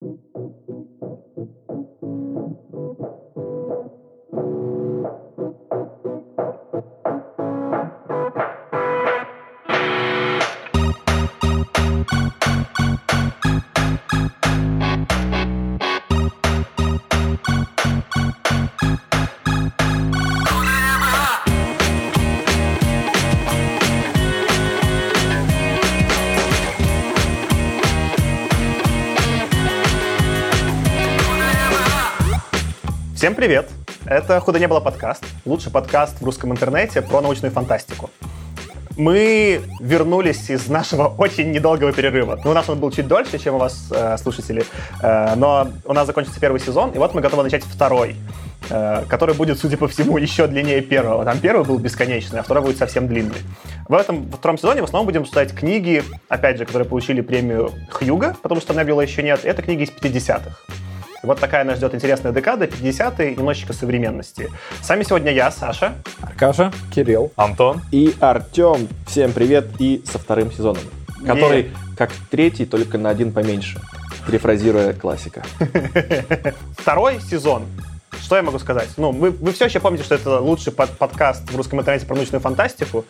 Thank you. Всем привет! Это «Худо не было» подкаст, лучший подкаст в русском интернете про научную фантастику. Мы вернулись из нашего очень недолгого перерыва. Ну, у нас он был чуть дольше, чем у вас, э, слушатели, э, но у нас закончится первый сезон, и вот мы готовы начать второй, э, который будет, судя по всему, еще длиннее первого. Там первый был бесконечный, а второй будет совсем длинный. В этом во втором сезоне в основном будем читать книги, опять же, которые получили премию Хьюга, потому что Небюла еще нет. Это книги из 50-х. Вот такая нас ждет интересная декада, 50-е, немножечко современности. С вами сегодня я, Саша. Аркаша. Кирилл. Антон. И Артем. Всем привет и со вторым сезоном. Который и... как третий, только на один поменьше. Перефразируя классика. Второй сезон что я могу сказать? Ну, вы, вы все еще помните, что это лучший под, подкаст в русском интернете про научную фантастику,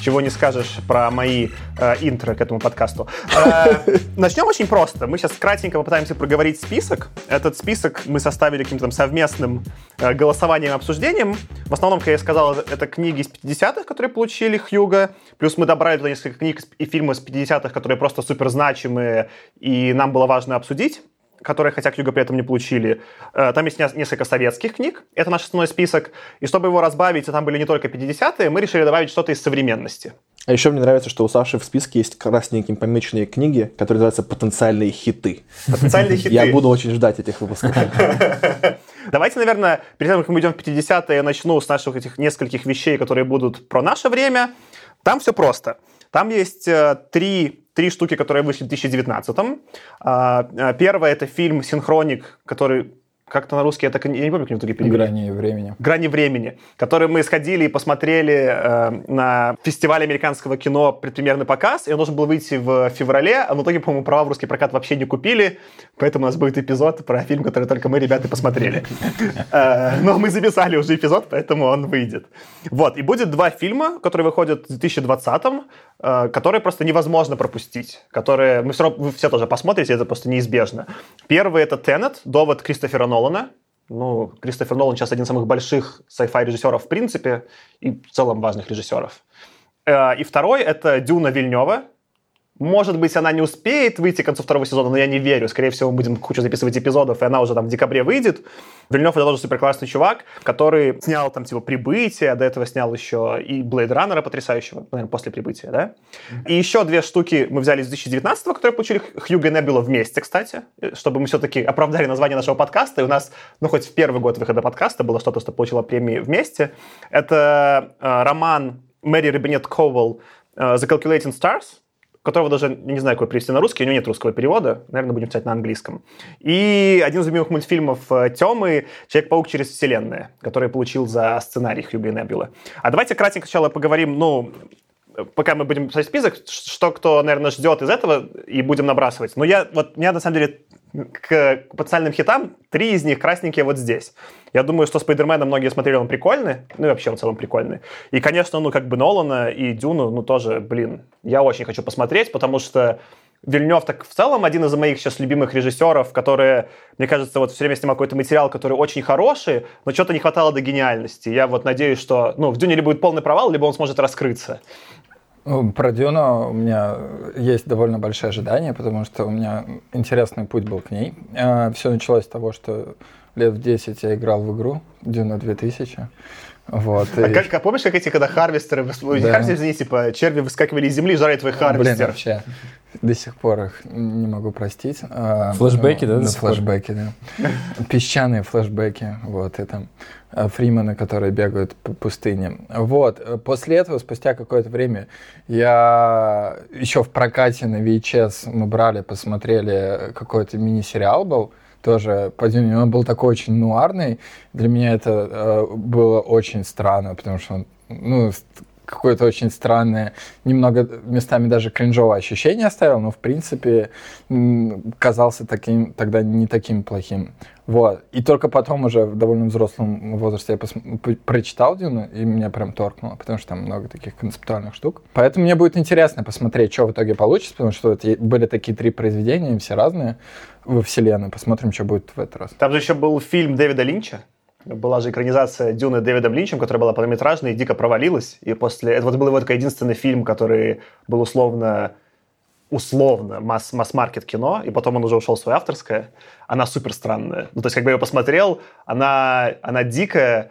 чего не скажешь про мои э, интро к этому подкасту. Э, начнем очень просто. Мы сейчас кратенько попытаемся проговорить список. Этот список мы составили каким-то там совместным э, голосованием и обсуждением. В основном, как я сказал, это книги из 50-х, которые получили Хьюга. Плюс мы добрали туда несколько книг и фильмы из 50-х, которые просто супер значимые, и нам было важно обсудить которые хотя Хьюга при этом не получили. Э, там есть несколько советских книг, это наш основной список. И чтобы его разбавить, там были не только 50-е, мы решили добавить что-то из современности. А еще мне нравится, что у Саши в списке есть красненьким помеченные книги, которые называются «Потенциальные хиты». Потенциальные хиты. Я буду очень ждать этих выпусков. Давайте, наверное, перед тем, как мы идем в 50-е, я начну с наших этих нескольких вещей, которые будут про наше время. Там все просто. Там есть э, три три штуки, которые вышли в 2019. А, а, первое — это фильм «Синхроник», который как-то на русский, это, я не помню, как его перевели. «Грани времени». «Грани времени», который мы сходили и посмотрели э, на фестивале американского кино предпремьерный показ, и он должен был выйти в феврале, а в итоге, по-моему, права в русский прокат вообще не купили, поэтому у нас будет эпизод про фильм, который только мы, ребята, посмотрели. Э, но мы записали уже эпизод, поэтому он выйдет. Вот, и будет два фильма, которые выходят в 2020-м, э, которые просто невозможно пропустить, которые мы все равно, вы все тоже посмотрите, это просто неизбежно. Первый — это «Теннет», довод Кристофера Нолана. Ну, Кристофер Нолан сейчас один из самых больших sci-fi режиссеров в принципе и в целом важных режиссеров. Э, и второй — это Дюна Вильнева, может быть, она не успеет выйти к концу второго сезона, но я не верю. Скорее всего, мы будем кучу записывать эпизодов, и она уже там в декабре выйдет. Вильнев это тоже супер классный чувак, который снял там типа «Прибытие», а до этого снял еще и «Блейд Раннера» потрясающего, наверное, после «Прибытия», да? И еще две штуки мы взяли из 2019 которые получили Хьюга и Небюла вместе, кстати, чтобы мы все-таки оправдали название нашего подкаста. И у нас, ну, хоть в первый год выхода подкаста было что-то, что получило премии вместе. Это э, роман Мэри Робинет Коуэлл э, «The Calculating Stars», которого даже, я не знаю, как перевести на русский, у него нет русского перевода, наверное, будем читать на английском. И один из любимых мультфильмов э, Темы «Человек-паук через вселенные», который получил за сценарий Хьюга и Небюла. А давайте кратенько сначала поговорим, ну, пока мы будем писать список, что кто, наверное, ждет из этого, и будем набрасывать. Но я, вот, меня, на самом деле, к потенциальным хитам, три из них красненькие вот здесь. Я думаю, что Спайдермена многие смотрели, он прикольный, ну и вообще он в целом прикольный. И, конечно, ну как бы Нолана и Дюну, ну тоже, блин, я очень хочу посмотреть, потому что Вильнев так в целом один из моих сейчас любимых режиссеров, которые, мне кажется, вот все время снимал какой-то материал, который очень хороший, но что-то не хватало до гениальности. Я вот надеюсь, что ну, в Дюне либо будет полный провал, либо он сможет раскрыться. Ну, про Дюну у меня есть довольно большие ожидания, потому что у меня интересный путь был к ней. А, Все началось с того, что лет в 10 я играл в игру Дюна 2000. Вот, а и... как, а помнишь, как эти, когда харвестеры, да. харвестеры, извини, типа, черви выскакивали из земли, жарят твой харвестер? Блин, вообще, до сих пор их не могу простить. А, флэшбэки, да? Да, флэшбэки, да. Песчаные флэшбэки, вот, это а, фриманы, которые бегают по пустыне. Вот, после этого, спустя какое-то время, я еще в прокате на VHS мы брали, посмотрели, какой-то мини-сериал был, тоже по Дюне. Он был такой очень нуарный. Для меня это э, было очень странно, потому что он, ну, какое-то очень странное, немного местами даже кринжовое ощущение оставил, но в принципе казался таким, тогда не таким плохим. Вот. И только потом уже в довольно взрослом возрасте я пос- прочитал Дюну, и меня прям торкнуло, потому что там много таких концептуальных штук. Поэтому мне будет интересно посмотреть, что в итоге получится, потому что вот были такие три произведения, все разные во вселенной. Посмотрим, что будет в этот раз. Там же еще был фильм Дэвида Линча, была же экранизация Дюны Дэвидом Линчем, которая была полнометражной и дико провалилась. И после... Это вот был его такой единственный фильм, который был условно условно масс- масс-маркет кино, и потом он уже ушел в свое авторское. Она супер странная. Ну, то есть, как бы я ее посмотрел, она, она дикая,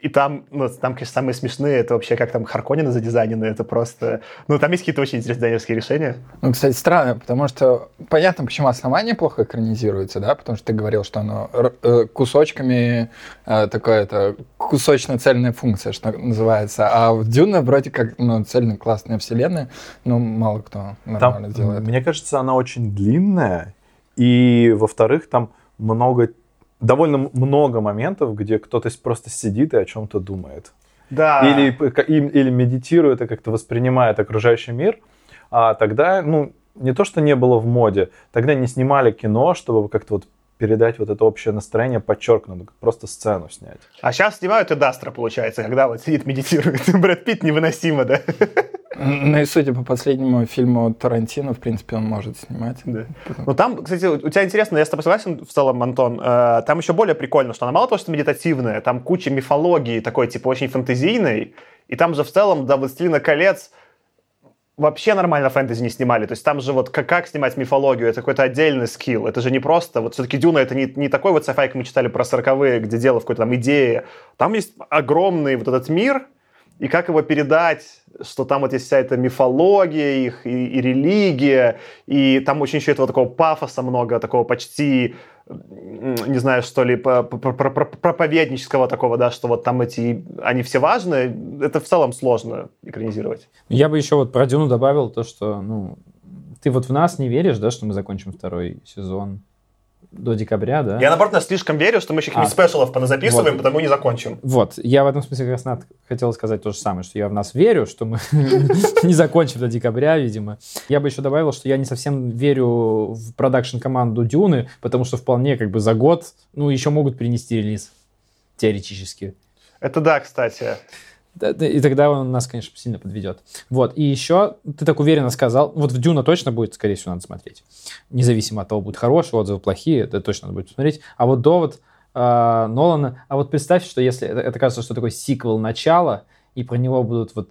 и там, ну, там, конечно, самые смешные, это вообще как там Харконины задизайнены, это просто... Ну, там есть какие-то очень интересные дизайнерские решения. Ну, кстати, странно, потому что понятно, почему основание плохо экранизируется, да, потому что ты говорил, что оно э, кусочками э, такое это кусочно-цельная функция, что называется, а в Дюна вроде как, ну, цельная классная вселенная, но мало кто нормально там, делает. Мне кажется, она очень длинная, и, во-вторых, там много довольно много моментов, где кто-то просто сидит и о чем-то думает. Да. Или, или медитирует и как-то воспринимает окружающий мир. А тогда, ну, не то, что не было в моде, тогда не снимали кино, чтобы как-то вот передать вот это общее настроение подчеркнуто, просто сцену снять. А сейчас снимают и Дастра, получается, когда вот сидит, медитирует. Брэд Питт невыносимо, да? Ну и судя по последнему фильму Тарантино, в принципе, он может снимать. Да. Ну там, кстати, у тебя интересно, я с тобой согласен в целом, Антон, э, там еще более прикольно, что она мало того, что медитативная, там куча мифологии такой, типа, очень фантазийной, и там же в целом до «Властелина колец» вообще нормально фэнтези не снимали. То есть там же вот как, как снимать мифологию, это какой-то отдельный скилл. Это же не просто... Вот все-таки Дюна это не, не такой вот sci мы читали про сороковые, где дело в какой-то там идее. Там есть огромный вот этот мир, и как его передать, что там вот есть вся эта мифология их, и, и религия, и там очень еще этого такого пафоса много, такого почти, не знаю, что ли, проповеднического такого, да, что вот там эти, они все важны, это в целом сложно экранизировать. Я бы еще вот про Дюну добавил то, что, ну, ты вот в нас не веришь, да, что мы закончим второй сезон? До декабря, да? Я, наоборот, слишком верю, что мы еще каких-нибудь а. спешалов поназаписываем, вот. потому не закончим. Вот. Я в этом смысле как раз хотел сказать то же самое, что я в нас верю, что мы не закончим до декабря, видимо. Я бы еще добавил, что я не совсем верю в продакшн-команду Дюны, потому что вполне как бы за год, ну, еще могут принести релиз. Теоретически. Это да, кстати. И тогда он нас, конечно, сильно подведет. Вот. И еще ты так уверенно сказал, вот в Дюна точно будет, скорее всего, надо смотреть. Независимо от того, будут хорошие отзывы, плохие, это точно надо будет посмотреть. А вот довод э, Нолана, а вот представь, что если это, это кажется, что такой сиквел начала, и про него будут вот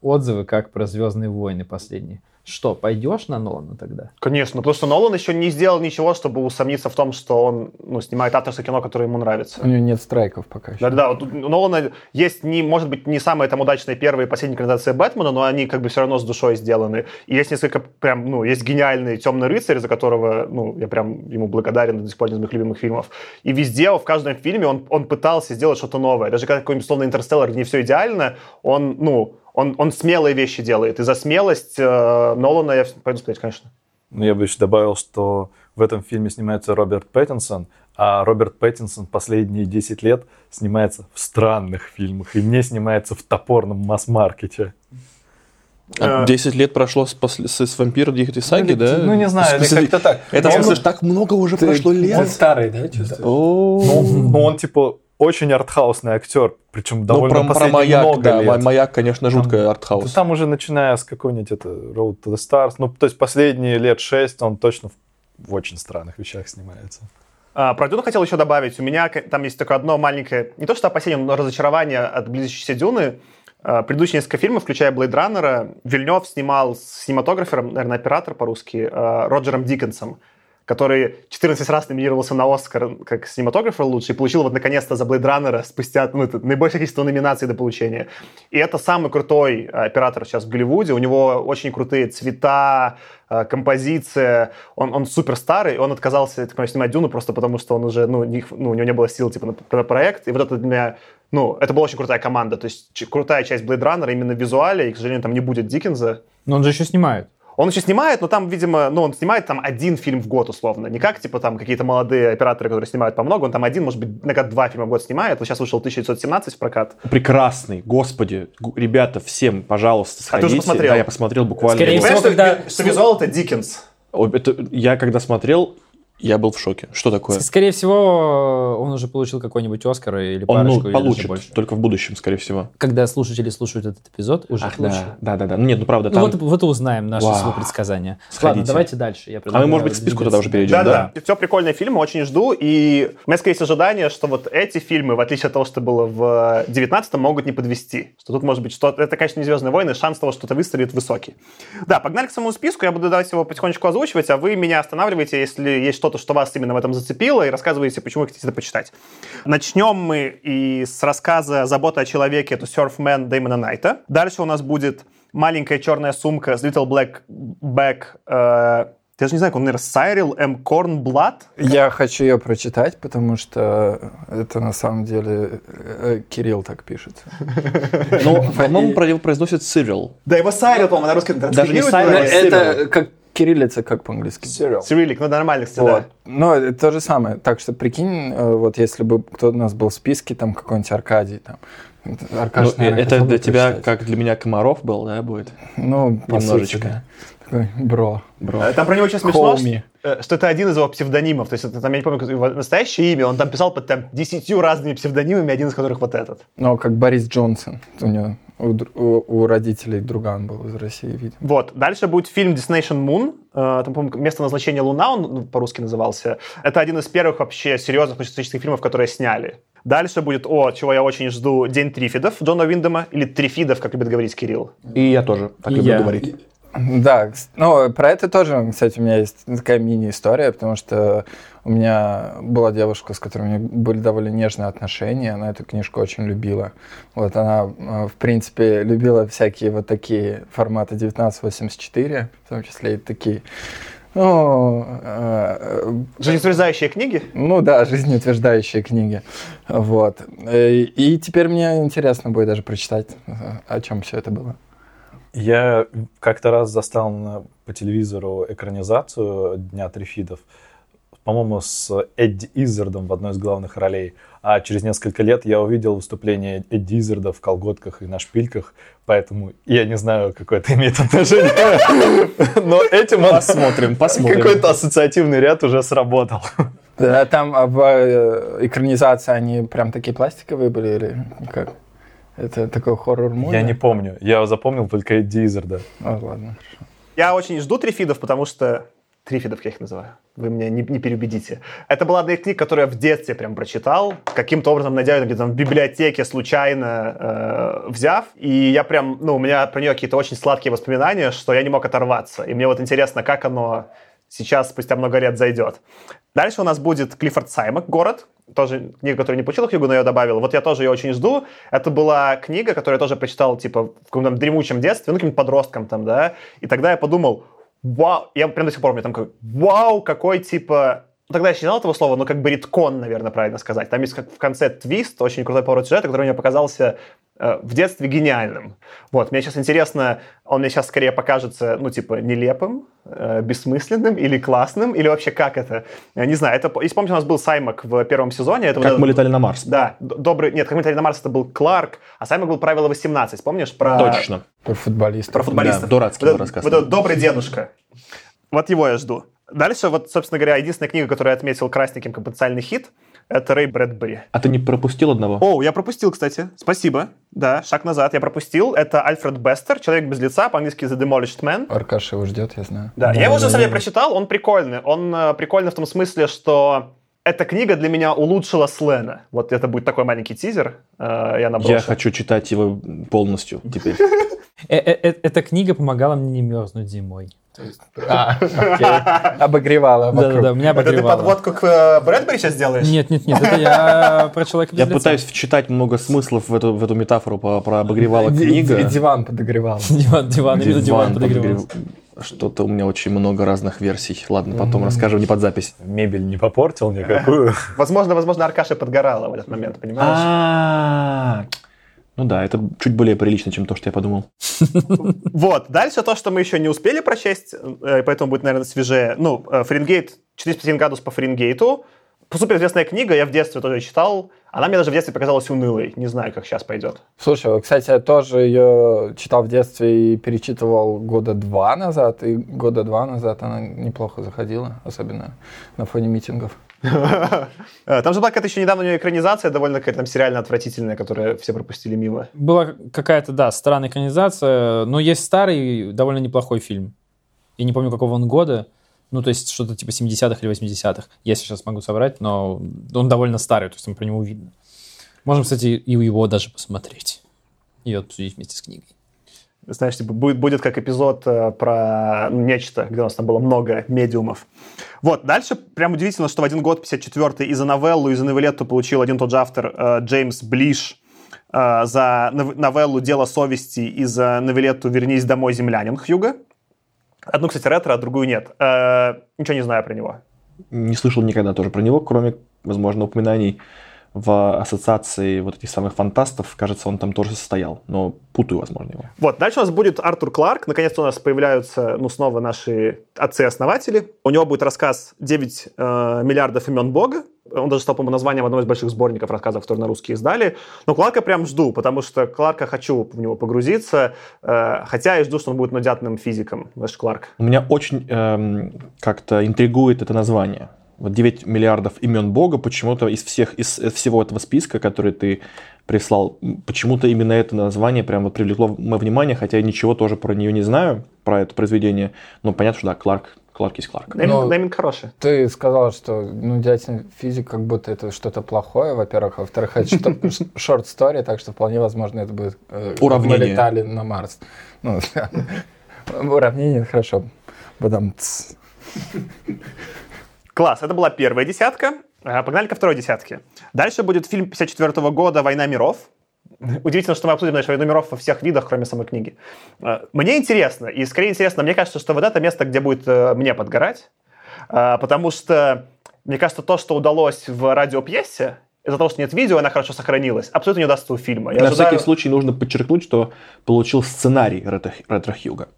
отзывы, как про Звездные войны последние. Что, пойдешь на Нолана тогда? Конечно, потому что Нолан еще не сделал ничего, чтобы усомниться в том, что он ну, снимает авторское кино, которое ему нравится. У него нет страйков пока еще. Да-да, вот у Нолана есть, не, может быть, не самая там удачная первая и последняя экранизация Бэтмена, но они как бы все равно с душой сделаны. И есть несколько прям, ну, есть гениальный «Темный рыцарь», за которого, ну, я прям ему благодарен, до сих пор один из моих любимых фильмов. И везде, в каждом фильме он, он пытался сделать что-то новое. Даже когда какой-нибудь, условно, «Интерстеллар», не все идеально, он, ну, он, он смелые вещи делает. И за смелость э, Нолана я пойду сказать, конечно. Ну, я бы еще добавил, что в этом фильме снимается Роберт Пэттинсон, а Роберт Пэттинсон последние 10 лет снимается в странных фильмах и не снимается в топорном масс-маркете. 10 а лет прошло с, после, с, с вампира Дихоти Саги, ну, да? Ну, не знаю, это как-то так. Это, он, слышишь, так много уже ты, прошло лет. Он старый, да, чувствуешь? Ну, ну, он, типа, очень артхаусный актер, причем ну, довольно ну, про, про маяк, много да, лет. Маяк, конечно, жуткая артхаус. Там уже начиная с какой-нибудь это Road to the Stars, ну, то есть последние лет шесть он точно в, в очень странных вещах снимается. А, про Дюну хотел еще добавить. У меня там есть только одно маленькое, не то что опасение, но разочарование от близящейся Дюны. А, предыдущие несколько фильмов, включая Blade Runner, Вильнев снимал с синематографером, наверное, оператор по-русски, а, Роджером Диккенсом который 14 раз номинировался на Оскар как синематографер лучший, и получил вот наконец-то за Blade Runner спустя ну, это наибольшее количество номинаций до получения. И это самый крутой э, оператор сейчас в Голливуде. У него очень крутые цвета, э, композиция. Он, он супер старый, он отказался так, снимать Дюну просто потому, что он уже, ну, не, ну, у него не было сил типа, на, проект. И вот это для меня ну, это была очень крутая команда. То есть крутая часть Blade Runner именно в визуале, и, к сожалению, там не будет Диккенса. Но он же еще снимает. Он еще снимает, но там, видимо, ну, он снимает там один фильм в год, условно. Не как, типа, там какие-то молодые операторы, которые снимают по много. Он там один, может быть, иногда два фильма в год снимает. Вот сейчас вышел 1917 в прокат. Прекрасный, господи, ребята, всем, пожалуйста, А ты уже сходите. посмотрел? Да, я посмотрел буквально. Скорее его- всего, Понимаешь, когда- что, что визуал это Диккенс. Это- я когда смотрел, я был в шоке. Что такое? Скорее всего, он уже получил какой-нибудь Оскар или Он парочку, ну, или даже получит, больше. только в будущем, скорее всего. Когда слушатели слушают этот эпизод, уже Ах, получил. да, да, да, да. Ну, Нет, ну правда, Ну там... вот, вот и узнаем наши Вау. предсказания. Сходите. Ладно, давайте дальше. Я А мы, может быть, к списку тогда уже перейдем, Да, да? да. Все прикольные фильмы, очень жду. И у меня, скорее есть ожидание, что вот эти фильмы, в отличие от того, что было в 19 могут не подвести. Что тут может быть что-то... Это, конечно, не «Звездные войны», шанс того, что что-то выстрелит высокий. Да, погнали к самому списку. Я буду давать его потихонечку озвучивать, а вы меня останавливаете, если есть что-то, что вас именно в этом зацепило, и рассказываете, почему вы хотите это почитать. Начнем мы и с рассказа «Забота о человеке». Это «Surfman» Дэймона Найта. Дальше у нас будет «Маленькая черная сумка» с Little Black Bag э, я же не знаю, как он, наверное, Сайрил М. Корнблат. Я хочу ее прочитать, потому что это на самом деле э, Кирилл так пишется. Ну, по-моему, про- произносит Cyril. Да, его Сайрил, по-моему, на русском Даже не Сайрил, Это как кириллица, как по-английски. Цирилик, ну нормально, кстати, Вот. да. Но это то же самое. Так что прикинь, э, вот если бы кто-то у нас был в списке, там какой-нибудь Аркадий, там. Аркаш, Ну, наверное, это для тебя, прочитать. как для меня Комаров был, да, будет? Ну, Немножечко. сути, да. Такой, бро. Бро. Э, Там про него очень смешно, что, э, что это один из его псевдонимов. То есть это там, я не помню, его настоящее имя, он там писал под там десятью разными псевдонимами, один из которых вот этот. Ну, как Борис Джонсон. У него у, у- у родителей друган был из России, видимо. Вот. Дальше будет фильм Destination Moon. Э, Там, по-моему, место назначения Луна, он ну, по-русски назывался. Это один из первых вообще серьезных фантастических фильмов, которые сняли. Дальше будет, о, чего я очень жду, День Трифидов Джона Виндема, или Трифидов, как любит говорить Кирилл. И я тоже так И люблю я. говорить. Да, ну, про это тоже, кстати, у меня есть такая мини-история, потому что у меня была девушка, с которой у меня были довольно нежные отношения, она эту книжку очень любила. Вот она, э, в принципе, любила всякие вот такие форматы 1984, в том числе и такие. Ну, э, Жизнеутверждающие книги. ну да, жизнеутверждающие книги. Вот. Э, И теперь мне интересно будет даже прочитать, э, о чем все это было. Я как-то раз застал на- по телевизору экранизацию Дня Трифидов, по-моему, с Эдди Иззардом в одной из главных ролей. А через несколько лет я увидел выступление Эдди Иззарда в колготках и на шпильках, поэтому я не знаю, какое это имеет отношение. Но этим Посмотрим, посмотрим. какой-то ассоциативный ряд уже сработал. Да, там а в э, экранизации они прям такие пластиковые были или как? Это такой хоррор-муви? Я не помню. Я запомнил только Эдди Иззарда. А, ладно. Я очень жду Трифидов, потому что... Трифидов я их называю. Вы меня не, не переубедите. Это была одна из книг, которую я в детстве прям прочитал. Каким-то образом найдя ее где-то в библиотеке, случайно э, взяв. И я прям, ну, у меня про нее какие-то очень сладкие воспоминания, что я не мог оторваться. И мне вот интересно, как оно сейчас, спустя много лет, зайдет. Дальше у нас будет Клиффорд Саймак «Город». Тоже книга, которую не получил книгу, но я добавил. Вот я тоже ее очень жду. Это была книга, которую я тоже прочитал, типа, в каком-то дремучем детстве, ну, каким-то подростком там, да. И тогда я подумал, вау, я прям до сих пор помню, там какой, вау, какой, типа, Тогда я считал этого слова, но как бы риткон, наверное, правильно сказать. Там есть как в конце твист, очень крутой поворот сюжета, который мне показался в детстве гениальным. Вот, мне сейчас интересно, он мне сейчас скорее покажется, ну, типа, нелепым, э, бессмысленным или классным, или вообще как это? Я не знаю. Это, если помните, у нас был Саймак в первом сезоне. Это вот Как этот- мы летали на Марс. Да, добрый... Нет, как мы летали на Марс, это был Кларк, а Саймак был правило 18, помнишь? Про... Точно. Про футболистов. Про футболистов. Да, дурацкий вот, этот- рассказ. Вот этот добрый дедушка. Вот его я жду. Дальше, вот, собственно говоря, единственная книга, которую я отметил красненьким как потенциальный хит, это Рэй Брэдбери. А ты не пропустил одного? О, я пропустил, кстати. Спасибо. Да, шаг назад. Я пропустил. Это Альфред Бестер, «Человек без лица», по-английски «The Demolished Man». Аркаша его ждет, я знаю. Да, я его уже деле прочитал, он прикольный. Он э, прикольный в том смысле, что эта книга для меня улучшила Слена. Вот это будет такой маленький тизер. э, я наброшу. Я хочу читать его полностью теперь. Э, э, Эта книга помогала мне не мерзнуть зимой. А, окей. Обогревала. Да-да-да, меня Это ты подводку к Брэдбери сейчас делаешь? Нет, нет, нет, это я про человека Я пытаюсь вчитать много смыслов в эту, в эту метафору про обогревала книга. ди- Диван подогревал. Диван, диван, именно диван подогревал. Что-то у меня очень много разных версий. Ладно, потом расскажем не под запись. Мебель не попортил никакую. Возможно, возможно, Аркаша подгорала в этот момент, понимаешь? А, Ну да, это чуть более прилично, чем то, что я подумал. Вот, дальше то, что мы еще не успели прочесть, э, поэтому будет, наверное, свежее. Ну, э, Фаренгейт, 451 градус по Фаренгейту. Супер известная книга, я в детстве тоже читал. Она мне даже в детстве показалась унылой. Не знаю, как сейчас пойдет. Слушай, кстати, я тоже ее читал в детстве и перечитывал года два назад. И года два назад она неплохо заходила, особенно на фоне митингов. Там же была какая-то еще недавно у нее экранизация, довольно какая-то там сериально отвратительная, которую все пропустили мимо. Была какая-то, да, странная экранизация, но есть старый, довольно неплохой фильм. Я не помню, какого он года. Ну, то есть что-то типа 70-х или 80-х. Я сейчас могу собрать, но он довольно старый, то есть там про него видно. Можем, кстати, и его даже посмотреть. И обсудить вместе с книгой. Знаешь, типа, будет, будет как эпизод э, про ну, нечто, где у нас там было много медиумов. Вот, дальше прям удивительно, что в один год, 54-й, и за новеллу, и за новеллету получил один тот же автор э, Джеймс Блиш э, за нов- новеллу «Дело совести» и за новеллету «Вернись домой, землянин» Хьюга. Одну, кстати, ретро, а другую нет. Э, ничего не знаю про него. Не слышал никогда тоже про него, кроме, возможно, упоминаний в ассоциации вот этих самых фантастов. Кажется, он там тоже состоял, но путаю, возможно, его. Вот, дальше у нас будет Артур Кларк. Наконец-то у нас появляются, ну, снова наши отцы-основатели. У него будет рассказ «9 э, миллиардов имен Бога». Он даже стал, по-моему, названием одного из больших сборников рассказов, которые на русский издали. Но Кларка прям жду, потому что Кларка хочу в него погрузиться, э, хотя и жду, что он будет надятным физиком, наш Кларк. Меня очень эм, как-то интригует это название. Вот 9 миллиардов имен Бога почему-то из всех из, из всего этого списка, который ты прислал, почему-то именно это название прям вот привлекло мое внимание, хотя я ничего тоже про нее не знаю, про это произведение. Но понятно, что да, Кларк, Кларк есть Кларк. Нейминг, Но- нейминг хороший. Ты сказал, что ну, дядя физик как будто это что-то плохое, во-первых. Во-вторых, это что- шорт-стори, так что вполне возможно это будет... э, Уравнение. Мы летали на Марс. Ну, уравнение, хорошо. Потом... Класс, это была первая десятка. А, Погнали ко второй десятке. Дальше будет фильм 54 года «Война миров». Удивительно, что мы обсудим, знаешь, «Войну миров» во всех видах, кроме самой книги. А, Мне интересно, и скорее интересно, мне кажется, что вот это место, где будет э, мне подгорать, А, потому что, мне кажется, то, что удалось в радиопьесе, из-за того, что нет видео, она хорошо сохранилась, абсолютно не удастся у фильма. Я На ожидаю- всякий случай нужно подчеркнуть, что получил сценарий Ретро, Хьюга.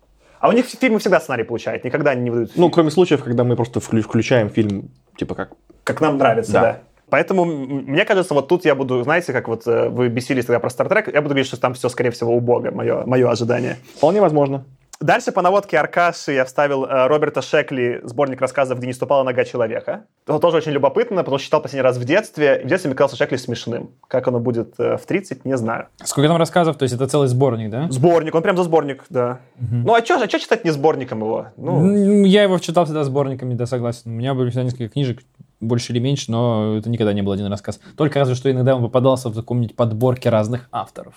А у них фильмы всегда сценарий получают, никогда они не выдают Ну, кроме случаев, когда мы просто вклю- включаем фильм, типа как как нам нравится, да. Да. Поэтому мне кажется, вот тут я буду, знаете, как вот э, вы бесились тогда про Стартрек, я буду говорить, что там все, скорее всего, убого, мое, мое ожидание. вполне возможно. Дальше по наводке Аркаши я вставил э, Роберта Шекли, сборник рассказов, где не ступала нога человека. Это тоже очень любопытно, потому что читал последний раз в детстве, в детстве мне казался Шекли смешным. Как оно будет э, в 30, не знаю. Сколько там рассказов? То есть это целый сборник, да? Сборник, он прям за сборник, да. Ну а что а чё читать не сборником его? Ну, Я его читал всегда сборниками, да, согласен. У меня были всегда несколько книжек, больше или меньше, но это никогда не был один рассказ. Только разве что иногда он попадался в каком-нибудь подборке разных авторов.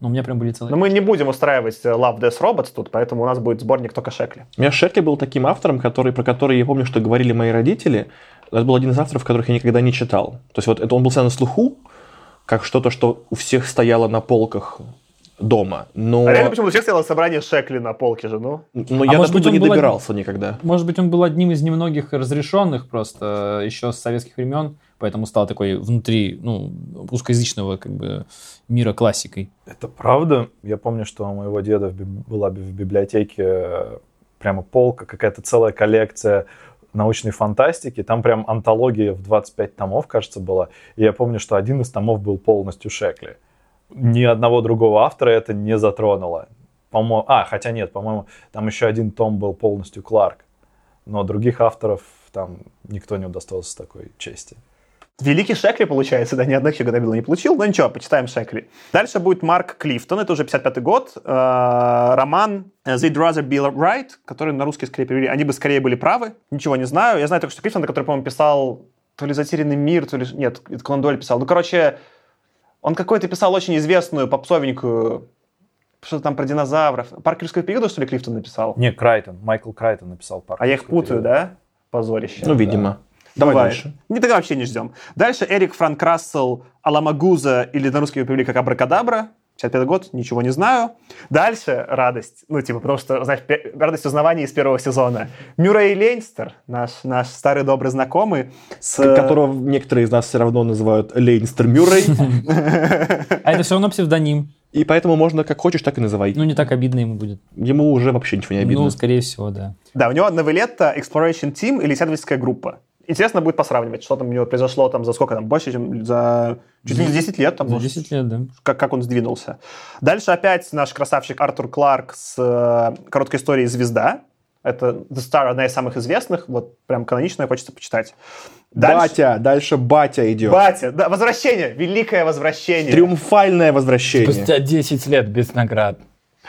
Но у меня прям были целые... но мы не будем устраивать э, Love Death Robots тут, поэтому у нас будет сборник только Шекли. У меня Шекли был таким автором, который, про который я помню, что говорили мои родители. Это был один из авторов, которых я никогда не читал. То есть вот это он был всегда на слуху, как что-то, что у всех стояло на полках дома. Но, А реально почему-то у всех стояло собрание Шекли на полке же, ну? но А я может быть, он не добирался никогда. Может быть, он был одним из немногих разрешенных просто э, еще с советских времен, поэтому стал такой внутри, ну, узкоязычного как бы мира классикой. Это правда. Я помню, что у моего деда в биб- была в библиотеке э, прямо полка, какая-то целая коллекция научной фантастики. Там прям антология в 25 томов, кажется, была. И я помню, что один из томов был полностью Шекли. Ни одного другого автора это не затронуло. По-моему, а, хотя нет, по-моему, там еще один том был полностью Кларк. Но других авторов там никто не удостоился такой чести. Великий Шекли, получается, да, ни одной Хьюго Добилла не получил, но ничего, почитаем Шекли. Дальше будет Марк Клифтон, это уже 55-й год, э, роман They'd Rather Be Right, который на русский скорее перевели «Они бы скорее были правы». Ничего не знаю, я знаю только, что Клифтон, который, по-моему, писал то ли «Затерянный мир», то ли... Нет, это Конан Дойль писал. Ну, короче, он какой-то писал очень известную, попсовенькую, что-то там про динозавров. «Парк юрского периода», что ли, Клифтон написал? Не, Крайтон. Майкл Крайтон написал парк. А я их путаю, да? Позорище. Ну, видимо. Давай Бывает. дальше. Не, тогда вообще не ждем. Дальше Эрик Франк Рассел Аламагуза, или на русский его перевели как Абракадабра, 55 год, ничего не знаю. Дальше радость, ну, типа, потому что, знаешь, радость узнавания из первого сезона. Мюррей Лейнстер, наш, наш старый добрый знакомый, с... Которого некоторые из нас все равно называют Лейнстер Мюррей. А это все равно псевдоним. И поэтому можно как хочешь, так и называй. Ну, не так обидно ему будет. Ему уже вообще ничего не обидно. Ну, скорее всего, да. Да, у него Новелетта Exploration Team или исследовательская группа. Интересно будет посравнивать, что там у него произошло там за сколько там, больше, чем за чуть ли не 10 лет. Там, За может, 10 лет, да. как, как он сдвинулся. Дальше опять наш красавчик Артур Кларк с э, короткой историей «Звезда». Это The Star, одна из самых известных, вот прям каноничная, хочется почитать. Дальше... Батя, дальше батя идет. Батя, да, возвращение, великое возвращение. Триумфальное возвращение. Спустя 10 лет без наград.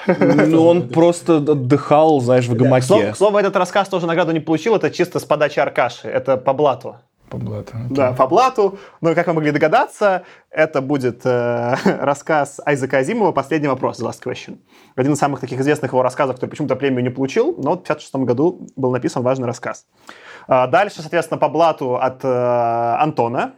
Ну, он просто отдыхал, знаешь, в гамаке. слову, к слову, этот рассказ тоже награду не получил, это чисто с подачи Аркаши, это по блату. По блату. Да, по блату. Но, как вы могли догадаться, это будет э, рассказ Айзека Азимова «Последний вопрос», The Last Question. Один из самых таких известных его рассказов, который почему-то премию не получил, но вот в 1956 году был написан важный рассказ. А Дальше, соответственно, по блату от э, Антона.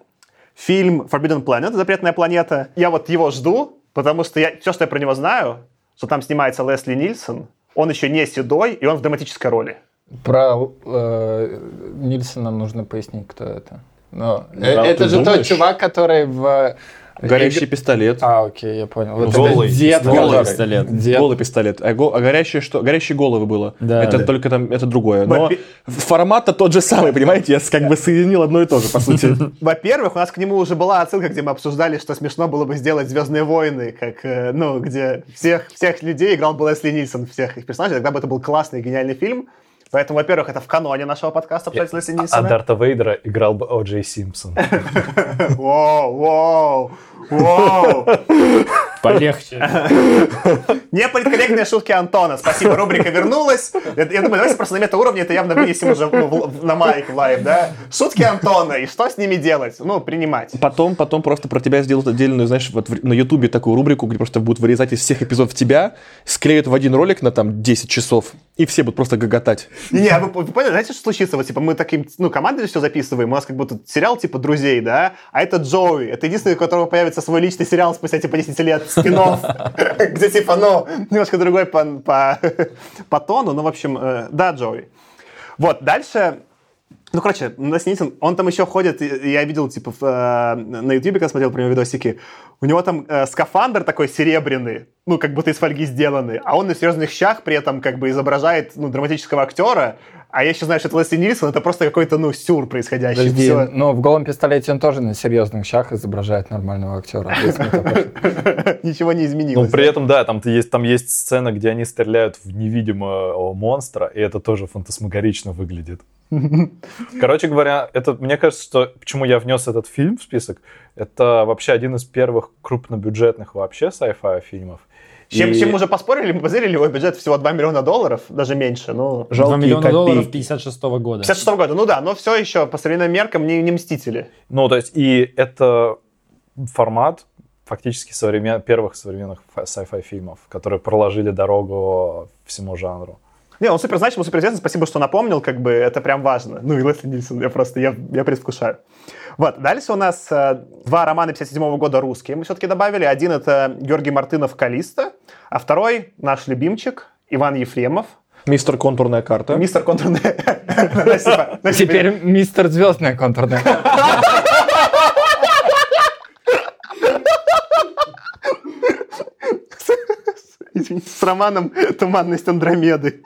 Фильм Forbidden Planet, «Запретная планета». Я вот его жду, потому что я, все, что я про него знаю, что там снимается Лесли Нильсон, он еще не седой, и он в драматической роли. Про э, Нильсона нужно пояснить, кто это. Но, э, Да, это ты же тот думаешь? чувак, который в... Горящий Игр- пистолет. А, окей, я понял. Вот Голый дед, пистолет. который- пистолет. Дед. Голый пистолет. А, го- а горящее что? Горящие головы было. Да. это Да. только там, это другое. Но Во-пе- формат-то тот же самый, понимаете? Я как бы соединил одно и то же, по сути. Во-первых, у нас к нему уже была отсылка, где мы обсуждали, что смешно было бы сделать «Звездные войны», как, э, ну, где всех, всех людей играл бы Лесли Нильсон, всех их персонажей, тогда бы это был классный, гениальный фильм. Поэтому, во-первых, это в каноне нашего подкаста обсуждать Лесли А. Дарта Вейдера играл бы О. Джей Симпсон. Воу, воу, воу. Полегче. Неполиткорректные шутки Антона. Спасибо, рубрика вернулась. Я, думаю, давайте просто на мета-уровне это явно вынесем уже на mic live, да? Шутки Антона, и что с ними делать? Ну, принимать. Потом, потом просто про тебя сделают отдельную, знаешь, вот на Ютубе такую рубрику, где просто будут вырезать из всех эпизодов тебя, склеют в один ролик на там 10 часов, и все будут просто гоготать. Не, а вы, вы поняли, знаете, что случится? Вот, типа, мы таким, ну, командой все записываем, у нас как будто сериал, типа, друзей, да, а это Джоуи, это единственный, у которого появится свой личный сериал спустя, типа, 10 лет, спин-офф, где, типа, ну, немножко другой по, по, по тону, ну, в общем, э, да, Джоуи. Вот, дальше, ну, короче, Нильсон, он там еще ходит, я видел, типа, в, э, на Ютубе, когда смотрел про него видосики, у него там э, скафандр такой серебряный, ну, как будто из фольги сделанный, а он на серьезных щах при этом как бы изображает, ну, драматического актера, а я еще знаю, что это Лесли Нильсон, это просто какой-то, ну, сюр происходящий. Подожди, Всё. но в голом пистолете он тоже на серьезных щах изображает нормального актера. Ничего не Ну, изменилось. при этом, да, там есть, там есть сцена, где они стреляют в невидимого монстра, и это тоже фантасмагорично выглядит. Короче говоря, это, мне кажется, что почему я внес этот фильм в список, это вообще один из первых крупнобюджетных вообще sci-fi фильмов. С чем, И- чем мы уже поспорили, мы позырили, его бюджет всего 2 миллиона долларов, даже меньше, ну... 2 Жалкие миллиона долларов копейки. 56 года. 56 года, ну да, но все еще по современным меркам не, не Мстители. Ну, то есть, и это формат фактически современ... первых современных sci-fi фильмов, которые проложили дорогу всему жанру. Не, он супер значимый, супер известный, спасибо, что напомнил, как бы это прям важно. Ну и Лесли Нильсон, я просто, я, я предвкушаю. Вот, дальше у нас э, два романа 57 года русские мы все-таки добавили. Один это Георгий Мартынов «Калиста», а второй наш любимчик Иван Ефремов, Мистер Контурная карта. мистер. Спасибо. Теперь мистер Звездная контурная. Извините, с романом «Туманность Андромеды».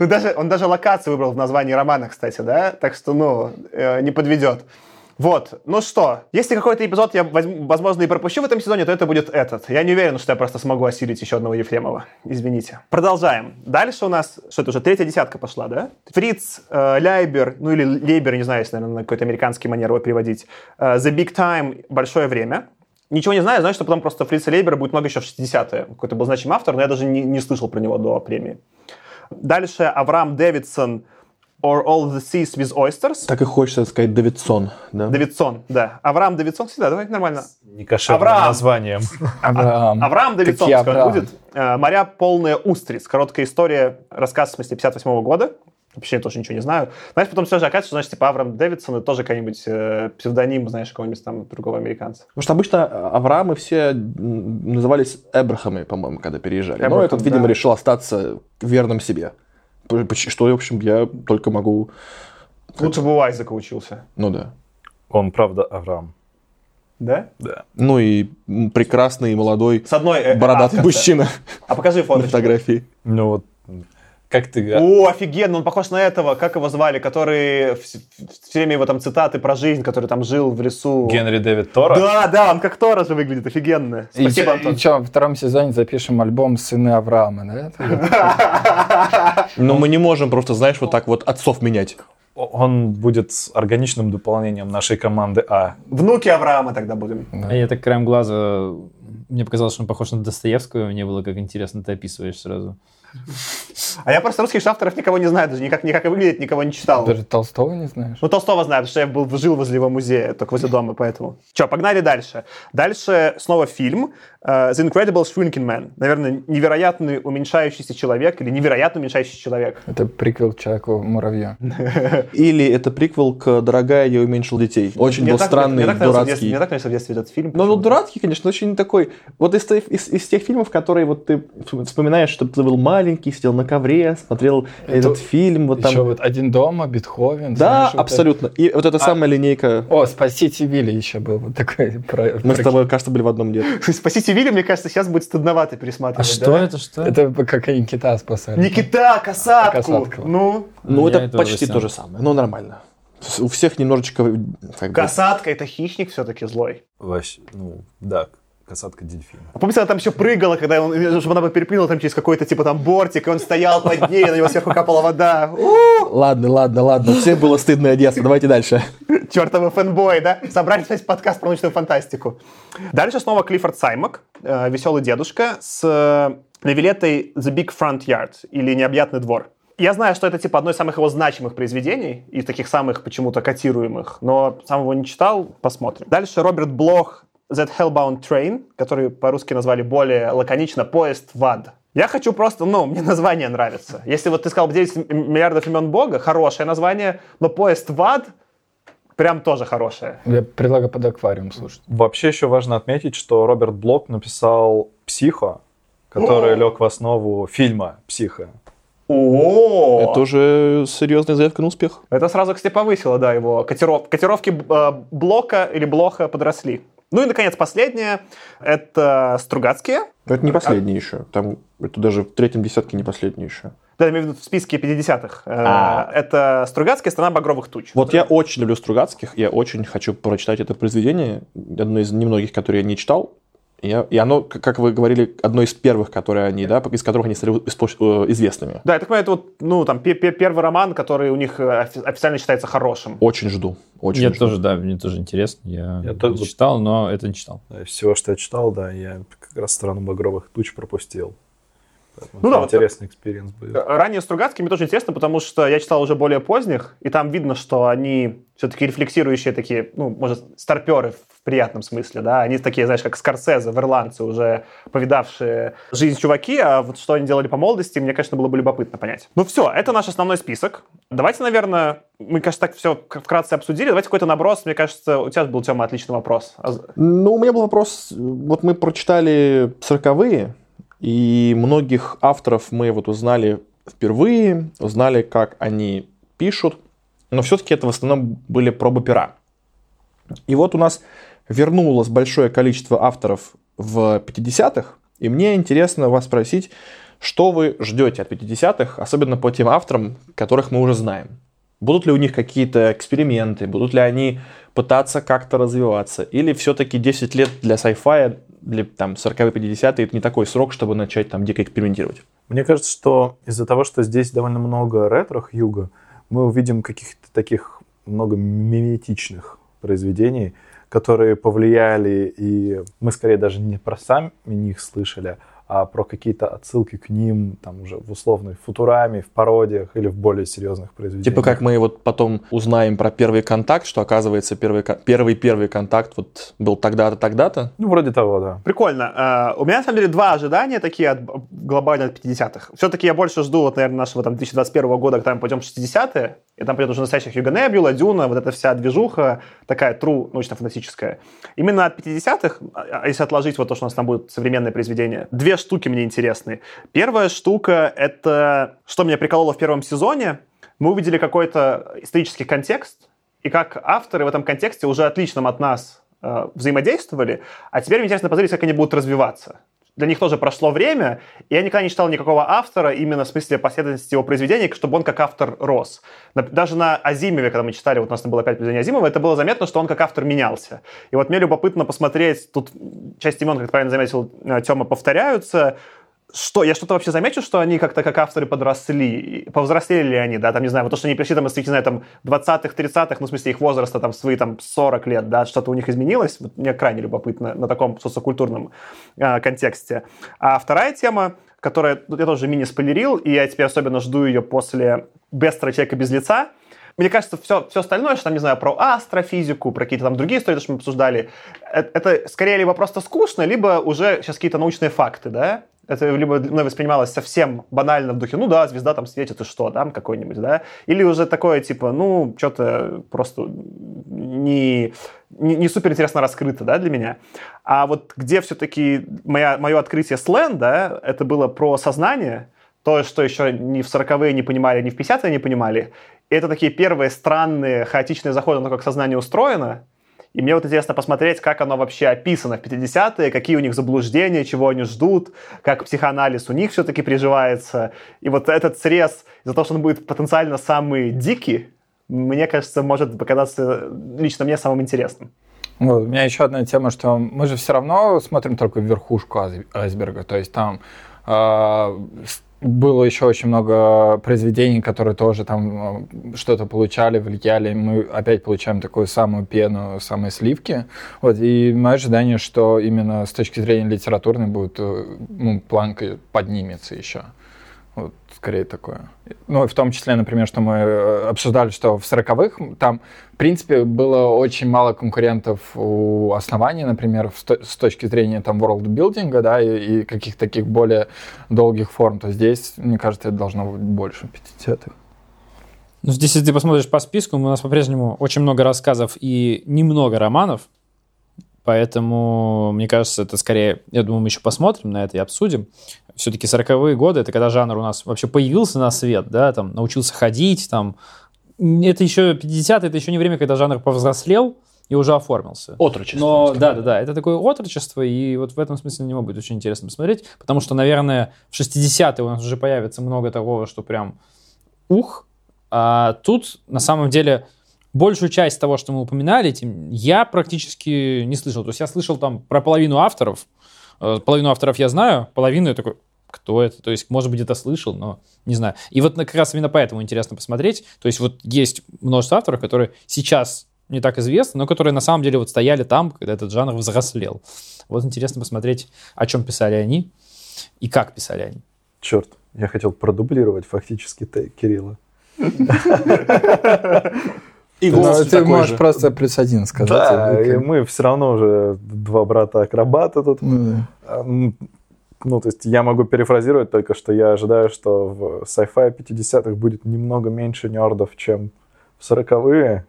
Ну, даже, он даже локацию выбрал в названии романа, кстати, да? Так что, ну, э, не подведет. Вот, ну что, если какой-то эпизод я, возможно, и пропущу в этом сезоне, то это будет этот. Я не уверен, что я просто смогу осилить еще одного Ефремова. Извините. Продолжаем. Дальше у нас, что это уже, третья десятка пошла, да? Фриц, э, Ляйбер, ну или Лейбер, не знаю, если, наверное, на какой-то американский манер его переводить. Э, The Big Time, Большое время. Ничего не знаю, знаю, что потом просто Фрица Лейбера будет много еще в 60-е. Какой-то был значимый автор, но я даже не, не слышал про него до премии. Дальше Авраам Дэвидсон Or All the Seas with Oysters. Так и хочется сказать Давидсон, да? Давидсон, да. Авраам Давидсон всегда, давай нормально. Некошерным Авраам. названием. Авраам. Авраам Давидсон, Авраам? будет. Э, «Моря полные устриц». Короткая история, рассказ, в смысле, 58 года. Вообще тоже ничего не знаю. Знаешь, потом все же оказывается, что, значит, типа Авраам Дэвидсон это тоже какой-нибудь э, псевдоним, знаешь, какого-нибудь там другого американца. Потому что обычно Авраамы все назывались Эбрахами, по-моему, когда переезжали. Но Эбрахам, этот, видимо, да. решил остаться верным себе. Что, в общем, я только могу... Лучше бы у Айзека учился. Ну да. Он, правда, Авраам. Да? Да. Ну и прекрасный молодой С одной... э, бородатый а, мужчина А покажи фотографии. Ну вот, как ты... О, офигенно, он похож на этого, как его звали, который все время его там цитаты про жизнь, который там жил в лесу. Генри Дэвид Тора? Да, да, он как Тора же выглядит, офигенно. И, Спасибо, чё- Антон. и что, во втором сезоне запишем альбом «Сыны Авраама», да? Но мы не можем просто, знаешь, вот так вот отцов менять. Он будет с органичным дополнением нашей команды А. Внуки Авраама тогда будем. А я так краем глаза... Мне показалось, что он похож на Достоевского. Мне было как интересно, ты описываешь сразу. А я просто русских авторов никого не знаю, даже никак, никак и выглядит, никого не читал. Даже Толстого не знаешь? Ну, Толстого знаю, потому что я был, жил возле его музея, только возле дома, поэтому. Че, погнали дальше. Дальше снова фильм э, The Incredible Shrinking Man. Наверное, невероятный уменьшающийся человек или невероятно уменьшающийся человек. Это приквел к Человеку-муравью. Или это приквел к «Дорогая, я уменьшил детей». Очень был странный, дурацкий. Мне так нравился в детстве этот фильм. Ну, ну, дурацкий, конечно, очень такой. Вот из, тех- из, из тех фильмов, которые вот ты вспоминаешь, что ты был маленький, сидел на ковре, смотрел этот фильм, вот там. Еще вот «Один дома», Бетховен. да, знаешь, вот абсолютно. И вот эта самая линейка. это. О, «Спасите Вилли» еще был вот такой. про- Мы с про- тобой, кажется, были в одном лет. Спасите Вилли, мне кажется, сейчас будет стыдновато А пересматривать. что да? это, что? Это как они кита спасали. Никита, касатку! Касатку. Ну, Ну, Я это почти то же самое. Ну, нормально. С- У всех немножечко... Как бы, касатка это хищник все-таки злой. Вообще, ну, да, касатка дельфина. А помните, она там еще прыгала, когда он, чтобы она бы перепрыгнула там через какой-то типа там бортик, и он стоял под ней, на него сверху капала вода. Ладно, ладно, ладно. Всем было стыдно надеюсь. Давайте дальше. Чертовы фэнбои, да? Собрали весь подкаст про научную фантастику. Дальше снова Клиффорд Саймак, э, веселый дедушка, с э, новелетой The Big Front Yard, или Необъятный двор. Я знаю, что это типа одно из самых его значимых произведений, и таких самых почему-то котируемых, но сам его не читал, посмотрим. Дальше Роберт Блох That Hellbound Train, который по-русски назвали более лаконично «Поезд в ад». Я хочу просто, ну, мне название нравится. Если вот ты сказал бы 9 миллиардов имен Бога, хорошее название, но «Поезд в ад» прям тоже хорошее. Я предлагаю под аквариум слушать. Вообще еще важно отметить, что Роберт Блок написал «Психо», который лег в основу фильма «Психо». О, Это уже серьезная заявка на успех. Это сразу, кстати, повысило, да, его котиров... котировки э, блока или блоха подросли. Ну и, наконец, последнее. Это Стругацкие. Но это не последний еще. Там это даже в третьем десятке не последний еще. Да, я имею в виду в списке 50-х. Э, А. Это Стругацкие «Страна багровых туч». Вот я очень люблю Стругацких, я очень хочу прочитать это произведение, одно из немногих, которые я не читал. Я- и оно, как вы говорили, одно из первых, которые они, да, из которых они стали э, известными. Да, я так понимаю, это вот, ну, там, пе- пе- первый роман, который у них э, офи- официально считается хорошим. Очень жду. Очень Я жду. тоже, да, мне тоже интересно. Я, Я не тоже- читал, но это не читал. Из всего, что я читал, да, я как раз «Страну багровых туч» пропустил. Поэтому Ну да, вот- интересный experience будет. Э, Ранее Стругацкие мне тоже интересно, потому что я читал уже более поздних, и там видно, что они все-таки рефлексирующие такие, ну, может, старперы в приятном смысле, да, они такие, знаешь, как Скорсезе, верландцы, уже повидавшие жизнь чуваки, а вот что они делали по молодости, мне, конечно, было бы любопытно понять. Ну все, это наш основной список. Давайте, наверное, мы, кажется, так все вкратце обсудили, давайте какой-то наброс, мне кажется, у тебя был, Тёма, отличный вопрос. А Ну, у меня был вопрос. Вот мы прочитали сороковые, и многих авторов мы вот узнали впервые, узнали, как они пишут, но все-таки это в основном были пробы пера. И вот у нас вернулось большое количество авторов в 50-х, и мне интересно вас спросить, что вы ждете от 50-х, особенно по тем авторам, которых мы уже знаем. Будут ли у них какие-то эксперименты, будут ли они пытаться как-то развиваться, или все-таки 10 лет для sci-fi, для там 40-50 это не такой срок, чтобы начать там дико экспериментировать. Мне кажется, что из-за того, что здесь довольно много ретро-хьюга, мы увидим каких-то таких много миметичных произведений, которые повлияли, и мы скорее даже не про сами них слышали, а про какие-то отсылки к ним, там уже в условной футураме, в пародиях или в более серьезных произведениях. Типа как мы вот потом узнаем про первый контакт, что оказывается первый первый первый контакт вот был тогда-то, тогда-то. Ну, вроде того, да. Прикольно. А, у меня, на самом деле, два ожидания такие от глобально от 50-х. Все-таки я больше жду, вот, наверное, нашего там 2021 года, когда мы пойдем в 60-е, и там придет уже настоящих Юга Небюла, Дюна, вот эта вся движуха, такая true научно-фантастическая. Именно от 50-х, а, если отложить вот то, что у нас там будет современное произведение, две штуки мне интересны. Первая штука — это, что меня прикололо в первом сезоне, мы увидели какой-то исторический контекст, и как авторы в этом контексте уже отличном от нас э, взаимодействовали, а теперь мне интересно посмотреть, как они будут развиваться для них тоже прошло время, и я никогда не читал никакого автора именно в смысле последовательности его произведений, чтобы он как автор рос. Даже на Азимове, когда мы читали, вот у нас было опять произведение Азимова, это было заметно, что он как автор менялся. И вот мне любопытно посмотреть, тут часть имен, как правильно заметил э, Тёма, повторяются, что, я что-то вообще замечу, что они как-то как авторы подросли, повзрослели ли они, да, там, не знаю, вот то, что они пришли там, из, не знаю, там, 20-х, 30-х, ну, в смысле, их возраста, там, свои, там, 40 лет, да, что-то у них изменилось, вот, мне крайне любопытно на таком социокультурном э, контексте. А вторая тема, которая, я тоже мини-спойлерил, и я теперь особенно жду ее после «Бестра человека без лица», мне кажется, все, все остальное, что там, не знаю, про астрофизику, про какие-то там другие истории, что мы обсуждали, это, это скорее либо просто скучно, либо уже сейчас какие-то научные факты, да, это либо мной воспринималось совсем банально в духе, ну да, звезда там светит, и что, там какой-нибудь, да, или уже такое, типа, ну, что-то просто не, не, не супер интересно раскрыто, да, для меня. А вот где все-таки моя, мое открытие слен, да, это было про сознание, то, что еще ни в 40-е не понимали, ни в 50-е не понимали. Это такие первые странные, хаотичные заходы на то, как сознание устроено, и мне вот интересно посмотреть, как оно вообще описано в 50-е, какие у них заблуждения, чего они ждут, как психоанализ у них все-таки приживается. И вот этот срез, из-за того, что он будет потенциально самый дикий, мне кажется, может показаться лично мне самым интересным. Вот, у меня еще одна тема, что мы же все равно смотрим только верхушку айсберга, то есть там э, было еще очень много произведений, которые тоже там э, что-то получали, влияли. Мы опять получаем такую самую пену, самые сливки. Вот, и мое ожидание, что именно с точки зрения литературной будет, э, ну, планка поднимется еще. Скорее такое. Ну, в том числе, например, что мы э, обсуждали, что в 40-х там, в принципе, было очень мало конкурентов у основания, например, с точки зрения там world-билдинга, да, и, и каких-то таких более долгих форм. То здесь, мне кажется, это должно быть больше 50-х. Ну, здесь, если ты посмотришь по списку, у нас по-прежнему очень много рассказов и немного романов. Поэтому, мне кажется, это скорее, я думаю, мы еще посмотрим на это и обсудим. Все-таки 40-е годы, это когда жанр у нас вообще появился на свет, да, там, научился ходить, там. Это еще 50-е, это еще не время, когда жанр повзрослел и уже оформился. Отрочество. Но, да, да, да, это такое отрочество, и вот в этом смысле на него будет очень интересно посмотреть, потому что, наверное, в 60-е у нас уже появится много такого, что прям ух, а тут, на самом деле, большую часть того, что мы упоминали, я практически не слышал. То есть я слышал там про половину авторов. Э, половину авторов я знаю, половину я такой, кто это? То есть, может быть, это слышал, но не знаю. И вот как раз именно поэтому интересно посмотреть. То есть вот есть множество авторов, которые сейчас не так известны, но которые на самом деле вот стояли там, когда этот жанр взрослел. Вот интересно посмотреть, о чем писали они и как писали они. Черт, я хотел продублировать фактически Кирилла. И голос ну, ты можешь же. просто плюс один сказать. Да, и мы все равно уже два брата-акробата тут. Ну, да. ну, то есть я могу перефразировать только, что я ожидаю, что в sci-fi 50-х будет немного меньше нердов, чем в 40-е,